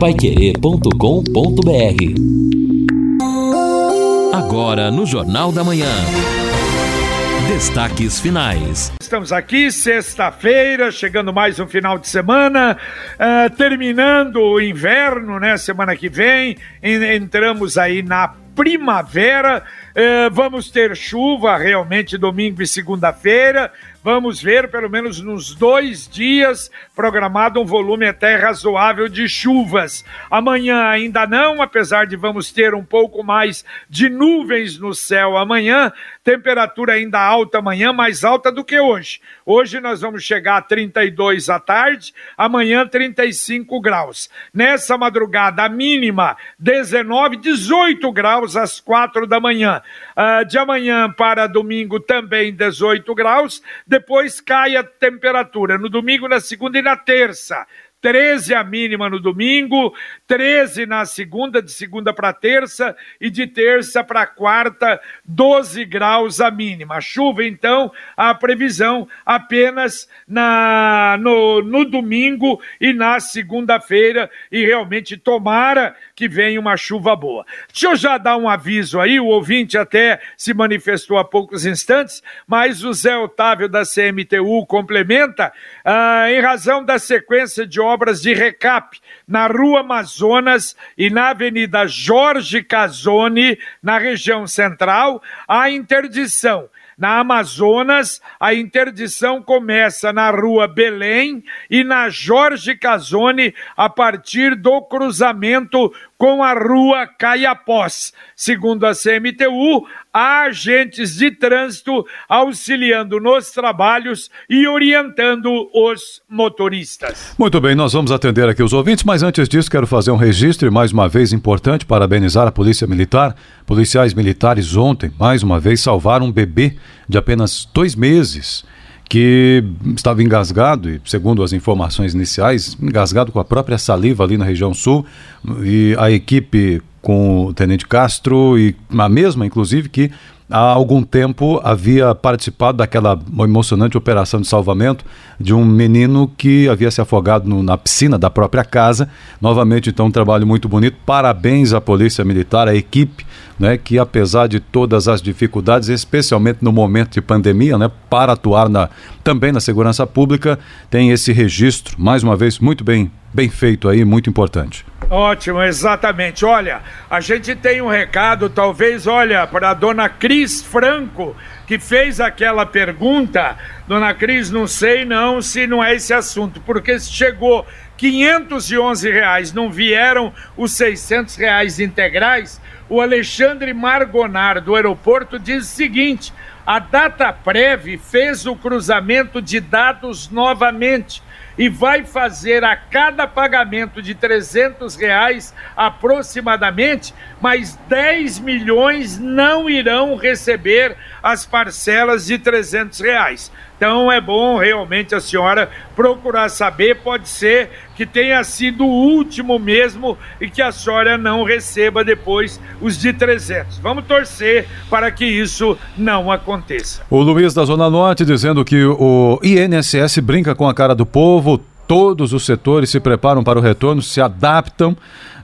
paiquerê.com.br Agora no Jornal da Manhã. Destaques finais. Estamos aqui, sexta-feira, chegando mais um final de semana, uh, terminando o inverno, né? Semana que vem, entramos aí na primavera. Uh, vamos ter chuva realmente domingo e segunda-feira. Vamos ver, pelo menos nos dois dias, programado um volume até razoável de chuvas. Amanhã ainda não, apesar de vamos ter um pouco mais de nuvens no céu amanhã. Temperatura ainda alta amanhã, mais alta do que hoje. Hoje nós vamos chegar a 32 à tarde, amanhã 35 graus. Nessa madrugada, a mínima 19, 18 graus às quatro da manhã. Uh, de amanhã para domingo também 18 graus depois cai a temperatura no domingo, na segunda e na terça. 13 a mínima no domingo, 13 na segunda, de segunda para terça, e de terça para quarta, 12 graus a mínima. Chuva, então, a previsão apenas na, no, no domingo e na segunda-feira, e realmente tomara que venha uma chuva boa. Deixa eu já dar um aviso aí, o ouvinte até se manifestou há poucos instantes, mas o Zé Otávio da CMTU complementa, ah, em razão da sequência de obras de recap na Rua Amazonas e na Avenida Jorge Casoni, na região central, a interdição na Amazonas, a interdição começa na Rua Belém e na Jorge Casoni a partir do cruzamento com a Rua Caiapós. Segundo a CMTU, há agentes de trânsito auxiliando nos trabalhos e orientando os motoristas. Muito bem, nós vamos atender aqui os ouvintes, mas antes disso quero fazer um registro e mais uma vez importante parabenizar a Polícia Militar. Policiais militares ontem, mais uma vez, salvaram um bebê de apenas dois meses que estava engasgado, e segundo as informações iniciais, engasgado com a própria saliva ali na região sul, e a equipe com o Tenente Castro e a mesma, inclusive, que há algum tempo havia participado daquela emocionante operação de salvamento de um menino que havia se afogado no, na piscina da própria casa. Novamente, então, um trabalho muito bonito. Parabéns à Polícia Militar, à equipe, né, que apesar de todas as dificuldades, especialmente no momento de pandemia, né, para atuar na, também na segurança pública, tem esse registro, mais uma vez, muito bem, bem feito aí, muito importante. Ótimo, exatamente. Olha, a gente tem um recado, talvez, olha, para a dona Cris Franco, que fez aquela pergunta. Dona Cris, não sei não se não é esse assunto, porque chegou 511 reais, não vieram os 600 reais integrais. O Alexandre Margonar, do aeroporto, diz o seguinte: a Data Prev fez o cruzamento de dados novamente e vai fazer a cada pagamento de 300 reais aproximadamente, mas 10 milhões não irão receber as parcelas de 300 reais. Então é bom realmente a senhora procurar saber, pode ser que tenha sido o último mesmo e que a senhora não receba depois os de 300. Vamos torcer para que isso não aconteça. O Luiz da Zona Norte dizendo que o INSS brinca com a cara do povo, todos os setores se preparam para o retorno, se adaptam,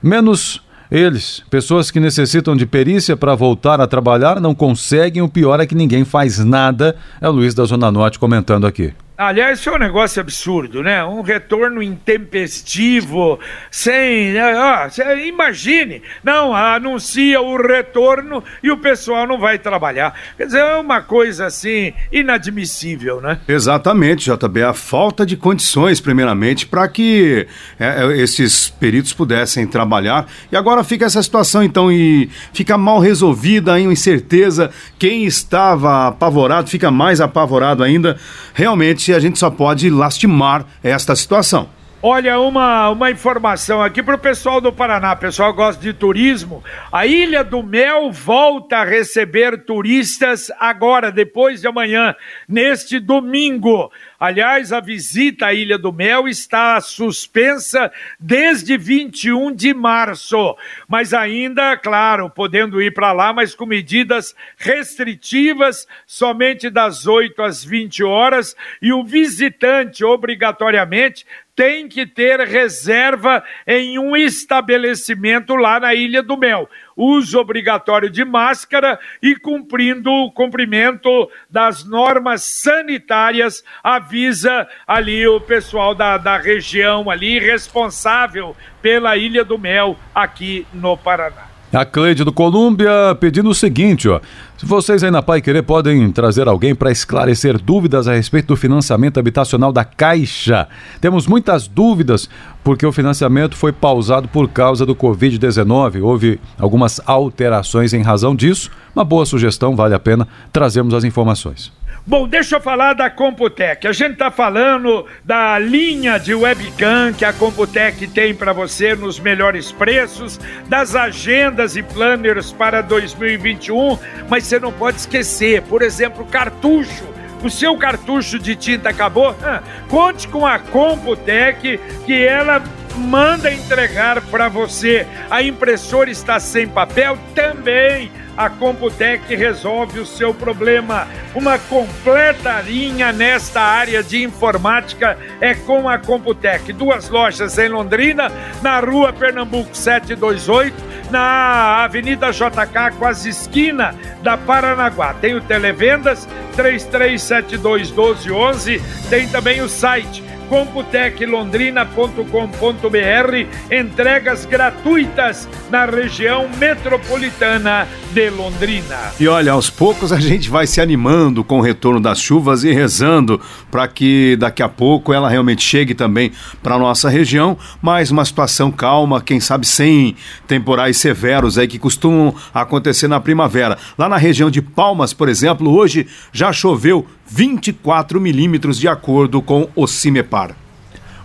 menos eles, pessoas que necessitam de perícia para voltar a trabalhar, não conseguem. O pior é que ninguém faz nada. É o Luiz da Zona Norte comentando aqui. Aliás, isso é um negócio absurdo, né? Um retorno intempestivo, sem. Né? Ah, imagine, não, anuncia o retorno e o pessoal não vai trabalhar. Quer dizer, é uma coisa assim inadmissível, né? Exatamente, JB. A falta de condições, primeiramente, para que é, é, esses peritos pudessem trabalhar. E agora fica essa situação, então, e fica mal resolvida, a incerteza. Quem estava apavorado fica mais apavorado ainda. Realmente a gente só pode lastimar esta situação. Olha, uma, uma informação aqui para o pessoal do Paraná. O pessoal gosta de turismo. A Ilha do Mel volta a receber turistas agora, depois de amanhã, neste domingo. Aliás, a visita à Ilha do Mel está suspensa desde 21 de março. Mas ainda, claro, podendo ir para lá, mas com medidas restritivas, somente das 8 às 20 horas. E o visitante, obrigatoriamente, tem que ter reserva em um estabelecimento lá na Ilha do Mel. Uso obrigatório de máscara e cumprindo o cumprimento das normas sanitárias, avisa ali o pessoal da, da região ali responsável pela Ilha do Mel aqui no Paraná. A Cleide do Colômbia pedindo o seguinte, ó. Se vocês aí na Pai Querer podem trazer alguém para esclarecer dúvidas a respeito do financiamento habitacional da Caixa. Temos muitas dúvidas porque o financiamento foi pausado por causa do Covid-19. Houve algumas alterações em razão disso. Uma boa sugestão, vale a pena trazermos as informações. Bom, deixa eu falar da Computec. A gente está falando da linha de webcam que a Computec tem para você nos melhores preços, das agendas e planners para 2021, mas você não pode esquecer, por exemplo, cartucho. O seu cartucho de tinta acabou? Ah, conte com a Computec que ela manda entregar para você. A impressora está sem papel também a Computec resolve o seu problema. Uma completa linha nesta área de informática é com a Computec. Duas lojas em Londrina, na rua Pernambuco 728, na Avenida JK, quase esquina da Paranaguá. Tem o Televendas 3372 1211, tem também o site computeclondrina.com.br, entregas gratuitas na região metropolitana de Londrina. E olha, aos poucos a gente vai se animando com o retorno das chuvas e rezando para que daqui a pouco ela realmente chegue também para nossa região, mas uma situação calma, quem sabe sem temporais severos aí que costumam acontecer na primavera. Lá na região de Palmas, por exemplo, hoje já choveu 24 milímetros de acordo com o CIMEPAR.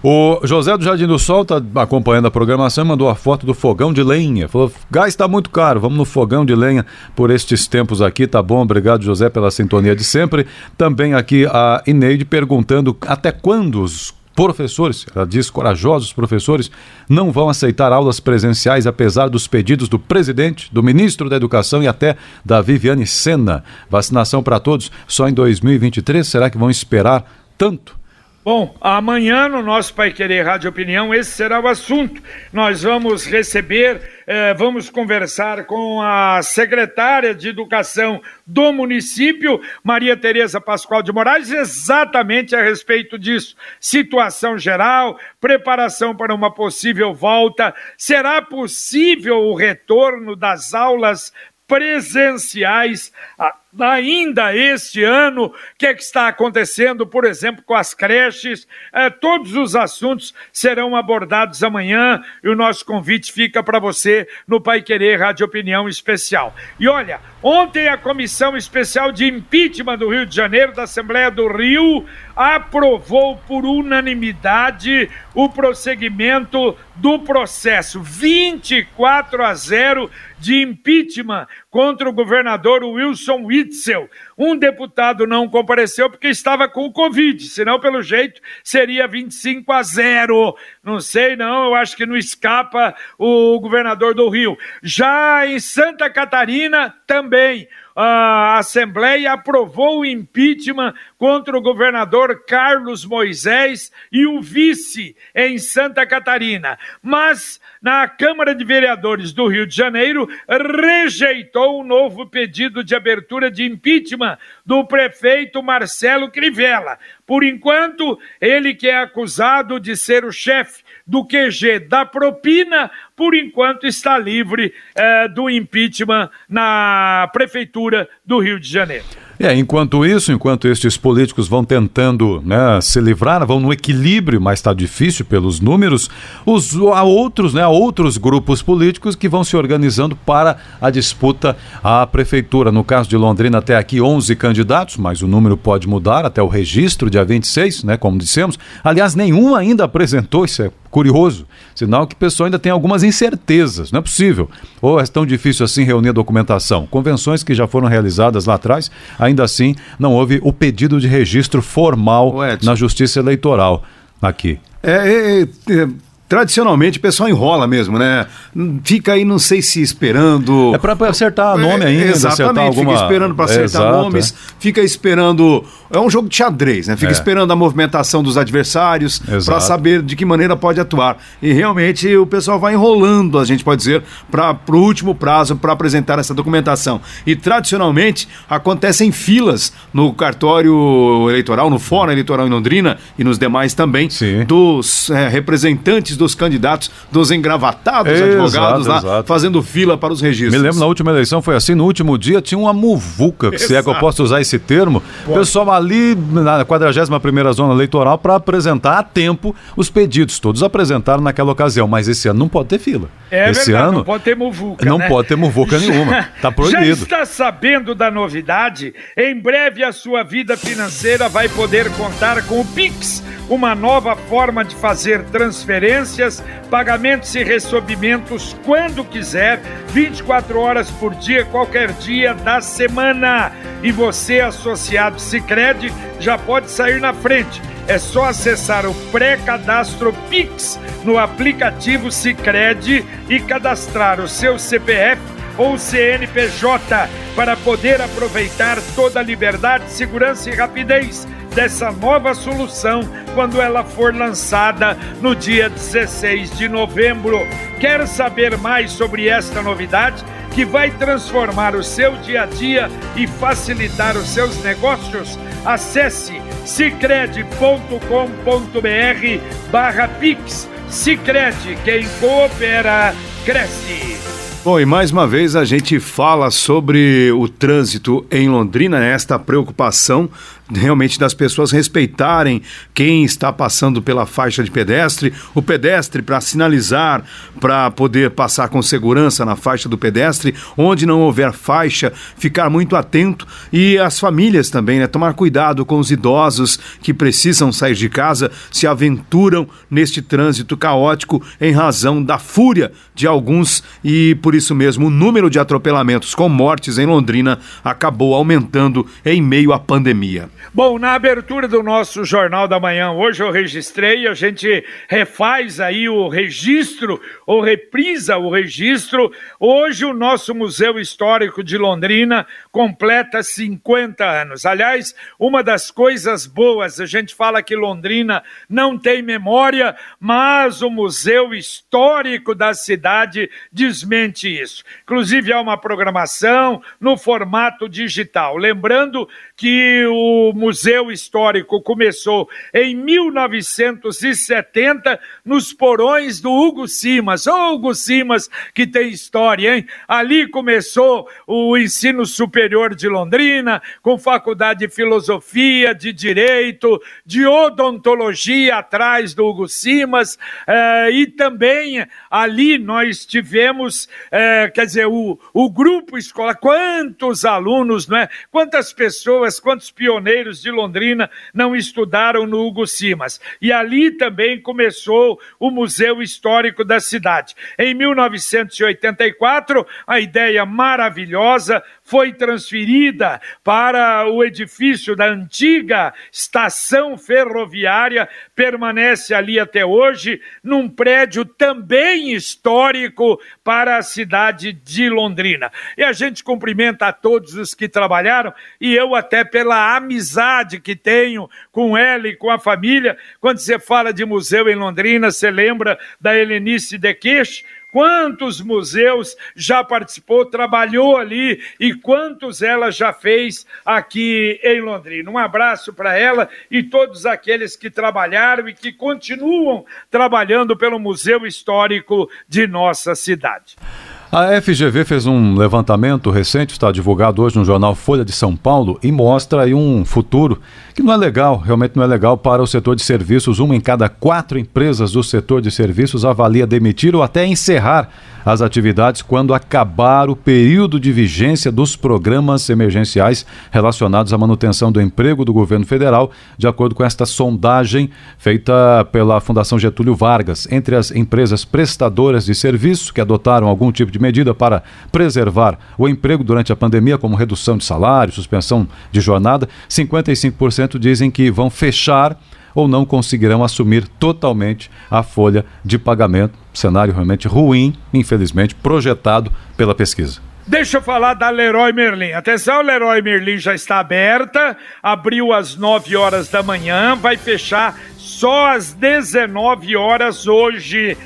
O José do Jardim do Sol está acompanhando a programação, mandou a foto do fogão de lenha. Falou: gás está muito caro, vamos no fogão de lenha por estes tempos aqui, tá bom? Obrigado, José, pela sintonia de sempre. Também aqui a Ineide perguntando até quando os professores, ela diz corajosos professores, não vão aceitar aulas presenciais apesar dos pedidos do presidente, do ministro da Educação e até da Viviane Sena. Vacinação para todos só em 2023. Será que vão esperar tanto? Bom, amanhã no nosso Pai Querer Rádio Opinião, esse será o assunto. Nós vamos receber, eh, vamos conversar com a secretária de Educação do município, Maria Tereza Pascoal de Moraes, exatamente a respeito disso. Situação geral, preparação para uma possível volta. Será possível o retorno das aulas presenciais ainda este ano, o que, é que está acontecendo, por exemplo, com as creches. É, todos os assuntos serão abordados amanhã e o nosso convite fica para você no Pai Querer Rádio Opinião Especial. E olha, ontem a Comissão Especial de Impeachment do Rio de Janeiro, da Assembleia do Rio, aprovou por unanimidade o prosseguimento do processo 24 a 0 de impeachment contra o governador Wilson Witzel. Um deputado não compareceu porque estava com o Covid, senão, pelo jeito, seria 25 a 0. Não sei, não, eu acho que não escapa o governador do Rio. Já em Santa Catarina, também a Assembleia aprovou o impeachment contra o governador Carlos Moisés e o vice em Santa Catarina. Mas na Câmara de Vereadores do Rio de Janeiro rejeitou o novo pedido de abertura de impeachment do prefeito Marcelo Crivella. Por enquanto, ele que é acusado de ser o chefe do QG da propina, por enquanto está livre eh, do impeachment na Prefeitura do Rio de Janeiro. É, enquanto isso, enquanto estes políticos vão tentando né, se livrar, vão no equilíbrio, mas está difícil pelos números, os, há outros, né, outros grupos políticos que vão se organizando para a disputa à prefeitura. No caso de Londrina, até aqui 11 candidatos, mas o número pode mudar até o registro, dia 26, né, como dissemos. Aliás, nenhum ainda apresentou, isso é curioso, sinal que o pessoal ainda tem algumas incertezas, não é possível. Ou é tão difícil assim reunir a documentação. Convenções que já foram realizadas lá atrás, ainda assim não houve o pedido de registro formal na Justiça Eleitoral aqui. É, é, é, tradicionalmente o pessoal enrola mesmo, né? Fica aí, não sei se esperando. É para acertar nome ainda, é, Exatamente, alguma... fica esperando para acertar Exato, nomes, é. fica esperando. É um jogo de xadrez, né? Fica É. esperando a movimentação dos adversários para saber de que maneira pode atuar. E realmente o pessoal vai enrolando, a gente pode dizer, para o último prazo para apresentar essa documentação. E tradicionalmente acontecem filas no cartório eleitoral, no fórum eleitoral em Londrina e nos demais também, Sim. dos é, representantes dos candidatos, dos engravatados Exato, advogados lá, exato. fazendo fila para os registros. Me lembro na última eleição foi assim, no último dia tinha uma muvuca, se é que eu posso usar esse termo, pessoal ali na 41ª zona eleitoral para apresentar a tempo os pedidos, todos apresentaram naquela ocasião, mas esse ano não pode ter fila. É esse verdade, ano não pode ter muvuca, não né? pode ter muvuca nenhuma, tá Já proibido. está sabendo da novidade? Em breve a sua vida financeira vai poder contar com o Pix, uma nova forma de fazer transferências, pagamentos e recebimentos quando quiser, 24 horas por dia, qualquer dia da semana. E você, associado Sicredi, já pode sair na frente. É só acessar o pré-cadastro Pix no aplicativo Sicredi e cadastrar o seu CPF ou CNPJ para poder aproveitar toda a liberdade, segurança e rapidez dessa nova solução quando ela for lançada no dia 16 de novembro. Quer saber mais sobre esta novidade que vai transformar o seu dia a dia e facilitar os seus negócios? Acesse cicred.com.br barra Pix. Cicred, quem coopera, cresce. Bom, e mais uma vez a gente fala sobre o trânsito em Londrina, né? esta preocupação realmente das pessoas respeitarem quem está passando pela faixa de pedestre, o pedestre para sinalizar, para poder passar com segurança na faixa do pedestre, onde não houver faixa, ficar muito atento e as famílias também, né? Tomar cuidado com os idosos que precisam sair de casa, se aventuram neste trânsito caótico em razão da fúria de alguns e por isso mesmo o número de atropelamentos com mortes em Londrina acabou aumentando em meio à pandemia. Bom, na abertura do nosso Jornal da Manhã, hoje eu registrei, a gente refaz aí o registro, ou reprisa o registro. Hoje o nosso Museu Histórico de Londrina completa 50 anos. Aliás, uma das coisas boas, a gente fala que Londrina não tem memória, mas o Museu Histórico da cidade desmente isso. Inclusive, há uma programação no formato digital. Lembrando que o Museu Histórico começou em 1970 nos porões do Hugo Simas. Ô, Hugo Simas, que tem história, hein? Ali começou o ensino superior de Londrina, com faculdade de filosofia, de direito, de odontologia atrás do Hugo Simas, eh, e também ali nós tivemos, eh, quer dizer, o, o grupo escolar, quantos alunos, não é? Quantas pessoas, quantos pioneiros de Londrina não estudaram no Hugo Simas. E ali também começou o Museu Histórico da cidade. Em 1984, a ideia maravilhosa foi transferida para o edifício da antiga estação ferroviária, permanece ali até hoje, num prédio também histórico para a cidade de Londrina. E a gente cumprimenta a todos os que trabalharam, e eu até pela amizade que tenho com ela e com a família. Quando você fala de museu em Londrina, você lembra da Helenice Queixe, quantos museus já participou, trabalhou ali e quantos ela já fez aqui em Londrina. Um abraço para ela e todos aqueles que trabalharam e que continuam trabalhando pelo Museu Histórico de nossa cidade. A FGV fez um levantamento recente, está divulgado hoje no jornal Folha de São Paulo, e mostra aí um futuro que não é legal, realmente não é legal para o setor de serviços. Uma em cada quatro empresas do setor de serviços avalia demitir ou até encerrar as atividades quando acabar o período de vigência dos programas emergenciais relacionados à manutenção do emprego do governo federal, de acordo com esta sondagem feita pela Fundação Getúlio Vargas. Entre as empresas prestadoras de serviço que adotaram algum tipo de medida para preservar o emprego durante a pandemia, como redução de salário, suspensão de jornada, 55% dizem que vão fechar ou não conseguirão assumir totalmente a folha de pagamento. Cenário realmente ruim, infelizmente, projetado pela pesquisa. Deixa eu falar da Leroy Merlin. Atenção, Leroy Merlin já está aberta, abriu às 9 horas da manhã, vai fechar só às 19 horas hoje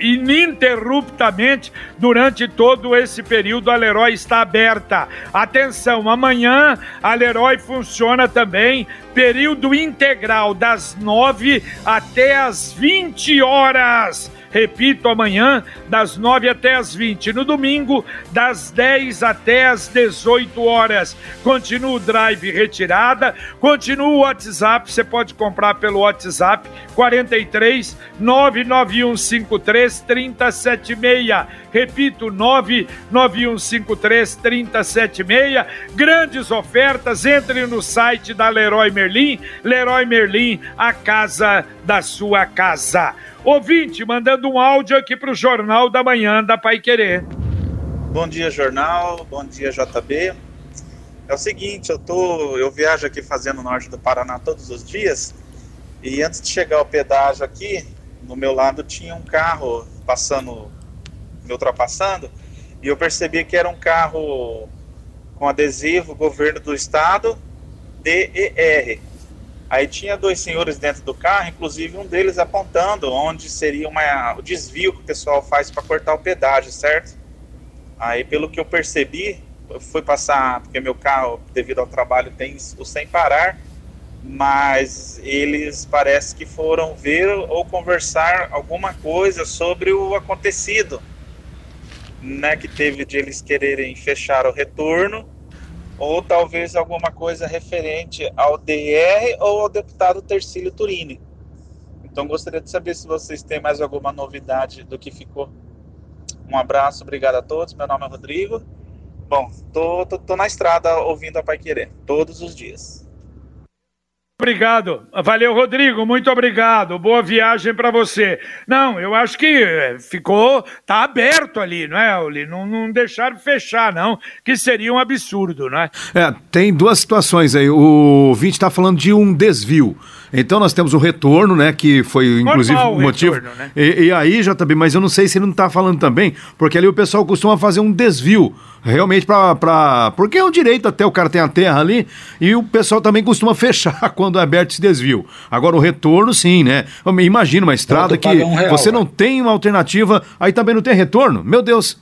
ininterruptamente durante todo esse período a Leroy está aberta. Atenção, amanhã a Leroy funciona também período integral das 9 até as 20 horas. Repito, amanhã, das 9 até as 20. No domingo, das 10 até as 18 horas. Continua o drive retirada, continua o WhatsApp. Você pode comprar pelo WhatsApp 43 99153 3076. Repito, 99153 3076. Grandes ofertas. Entre no site da Leroy Merlin. Leroy Merlin, a casa da sua casa. Ouvinte, mandando um áudio aqui para o Jornal da Manhã da Pai Querer. Bom dia, jornal. Bom dia, JB. É o seguinte, eu tô, eu viajo aqui fazendo o norte do Paraná todos os dias e antes de chegar ao pedágio aqui, no meu lado tinha um carro passando, me ultrapassando e eu percebi que era um carro com adesivo Governo do Estado DER. Aí tinha dois senhores dentro do carro, inclusive um deles apontando onde seria uma, o desvio que o pessoal faz para cortar o pedágio, certo? Aí, pelo que eu percebi, eu fui passar, porque meu carro, devido ao trabalho, tem o sem parar, mas eles parece que foram ver ou conversar alguma coisa sobre o acontecido, né, que teve de eles quererem fechar o retorno ou talvez alguma coisa referente ao DR ou ao deputado Tercílio Turini. Então gostaria de saber se vocês têm mais alguma novidade do que ficou. Um abraço, obrigado a todos. Meu nome é Rodrigo. Bom, tô, tô, tô na estrada ouvindo a Pai Querer todos os dias. Obrigado. Valeu, Rodrigo. Muito obrigado. Boa viagem para você. Não, eu acho que eh, ficou. Tá aberto ali, não é, Oli? Não, não deixaram fechar, não, que seria um absurdo, não é? É, tem duas situações aí. O Vinte está falando de um desvio. Então nós temos o retorno, né? Que foi inclusive o motivo. Retorno, né? e, e, aí, também, mas eu não sei se ele não está falando também, porque ali o pessoal costuma fazer um desvio. Realmente para. Porque é um direito até o cara tem a terra ali, e o pessoal também costuma fechar quando é aberto esse desvio. Agora o retorno, sim, né? Imagina uma estrada que um real, você não tem uma alternativa, aí também não tem retorno. Meu Deus.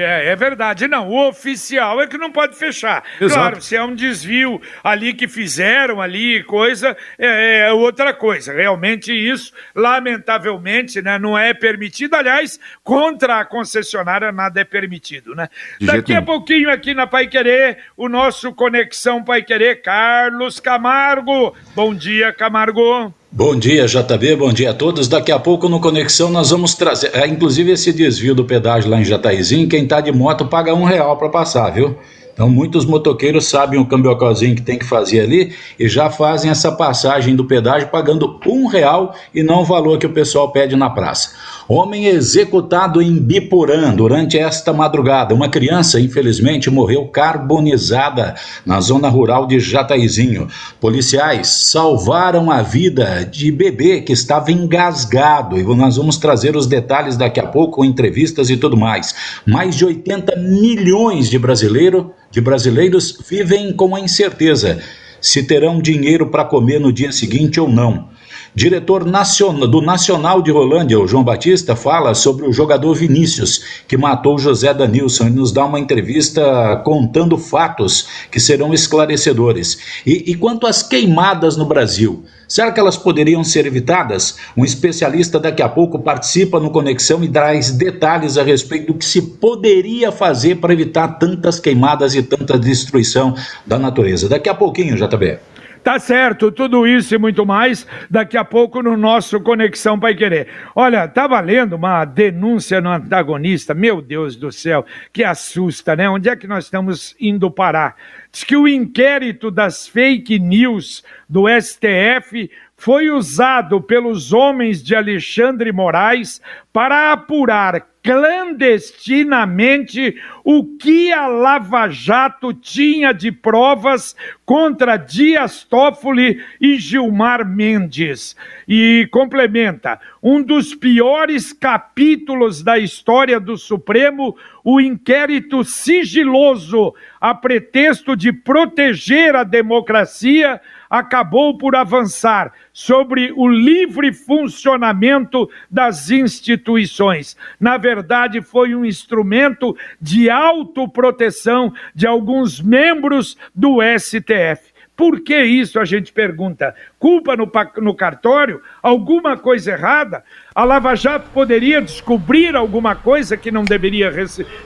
É, é verdade. Não, o oficial é que não pode fechar. Exato. Claro, se é um desvio ali que fizeram ali, coisa, é, é, outra coisa. Realmente isso, lamentavelmente, né, não é permitido. Aliás, contra a concessionária nada é permitido, né? De Daqui a pouquinho aqui na Pai Querer, o nosso Conexão Pai Querer, Carlos Camargo. Bom dia, Camargo. Bom dia, JB, bom dia a todos. Daqui a pouco no Conexão nós vamos trazer, é, inclusive esse desvio do pedágio lá em Jataizinho, quem tá de moto paga um real para passar, viu? Então muitos motoqueiros sabem o cambiocozinho que tem que fazer ali e já fazem essa passagem do pedágio pagando um real e não o valor que o pessoal pede na praça. Homem executado em Biporã durante esta madrugada. Uma criança, infelizmente, morreu carbonizada na zona rural de Jataizinho. Policiais salvaram a vida de bebê que estava engasgado. E nós vamos trazer os detalhes daqui a pouco, entrevistas e tudo mais. Mais de 80 milhões de brasileiros, de brasileiros vivem com a incerteza se terão dinheiro para comer no dia seguinte ou não. Diretor do Nacional de Rolândia, o João Batista, fala sobre o jogador Vinícius, que matou José Danilson. Ele nos dá uma entrevista contando fatos que serão esclarecedores. E, e quanto às queimadas no Brasil, será que elas poderiam ser evitadas? Um especialista daqui a pouco participa no Conexão e traz detalhes a respeito do que se poderia fazer para evitar tantas queimadas e tanta destruição da natureza. Daqui a pouquinho, JB. Tá certo, tudo isso e muito mais daqui a pouco no nosso Conexão Pai Querer. Olha, tá valendo uma denúncia no antagonista, meu Deus do céu, que assusta, né? Onde é que nós estamos indo parar? Diz que o inquérito das fake news do STF foi usado pelos homens de Alexandre Moraes para apurar clandestinamente o que a Lava Jato tinha de provas contra Dias Toffoli e Gilmar Mendes. E complementa: um dos piores capítulos da história do Supremo, o inquérito sigiloso, a pretexto de proteger a democracia, acabou por avançar sobre o livre funcionamento das instituições. Na verdade, foi um instrumento de autoproteção de alguns membros do STF. Por que isso? A gente pergunta. Culpa no, no cartório? Alguma coisa errada? A Lava Jato poderia descobrir alguma coisa que não deveria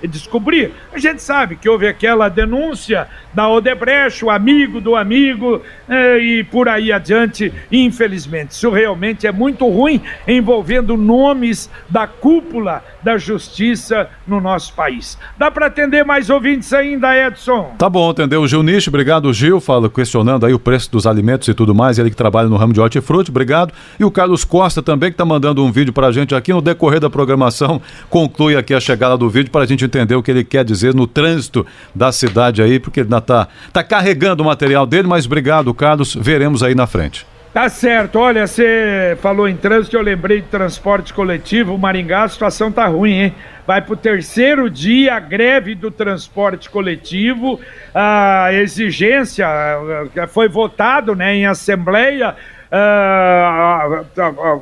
descobrir? A gente sabe que houve aquela denúncia da Odebrecht, o amigo do amigo, eh, e por aí adiante, infelizmente. Isso realmente é muito ruim, envolvendo nomes da cúpula da justiça no nosso país. Dá para atender mais ouvintes ainda, Edson? Tá bom, entendeu? O Gil Nicho, obrigado, Gil, fala, questionando aí o preço dos alimentos e tudo mais, ele que trabalha no ramo de hortifruti, obrigado. E o Carlos Costa também, que está mandando um vídeo vídeo para a gente aqui. No decorrer da programação, conclui aqui a chegada do vídeo para a gente entender o que ele quer dizer no trânsito da cidade aí, porque ele ainda está tá carregando o material dele, mas obrigado, Carlos. Veremos aí na frente. Tá certo, olha, você falou em trânsito, eu lembrei de transporte coletivo, Maringá, a situação tá ruim, hein? Vai pro terceiro dia a greve do transporte coletivo, a exigência foi votado, né, em assembleia, uh, a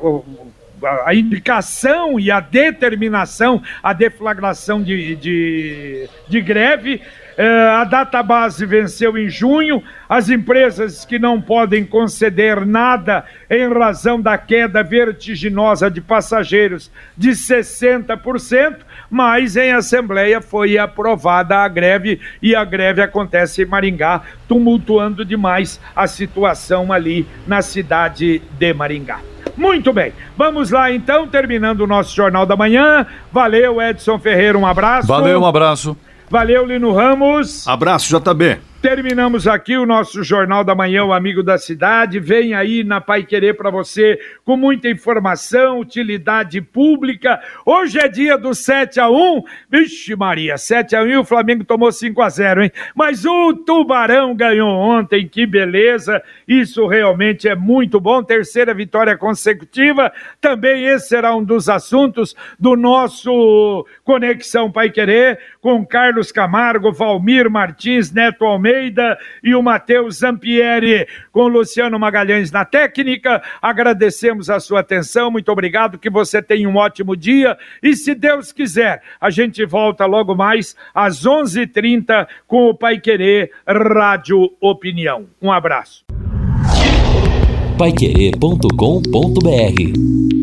indicação e a determinação, a deflagração de, de, de greve. É, a data base venceu em junho. As empresas que não podem conceder nada em razão da queda vertiginosa de passageiros de 60%, mas em assembleia foi aprovada a greve e a greve acontece em Maringá, tumultuando demais a situação ali na cidade de Maringá. Muito bem, vamos lá então, terminando o nosso Jornal da Manhã. Valeu, Edson Ferreira, um abraço. Valeu, um abraço. Valeu, Lino Ramos. Abraço, JB. Terminamos aqui o nosso Jornal da Manhã, o Amigo da Cidade. Vem aí na Pai Querer para você com muita informação, utilidade pública. Hoje é dia do 7 a 1 Vixe Maria, 7 a 1 e o Flamengo tomou 5 a 0 hein? Mas o Tubarão ganhou ontem, que beleza. Isso realmente é muito bom. Terceira vitória consecutiva. Também esse será um dos assuntos do nosso Conexão Pai Querer com Carlos Camargo, Valmir Martins, Neto Almeida Almeida e o Matheus Zampieri, com Luciano Magalhães na técnica. Agradecemos a sua atenção, muito obrigado, que você tenha um ótimo dia e, se Deus quiser, a gente volta logo mais às 11:30 h 30 com o Pai Querer Rádio Opinião. Um abraço. Paiquerê.com.br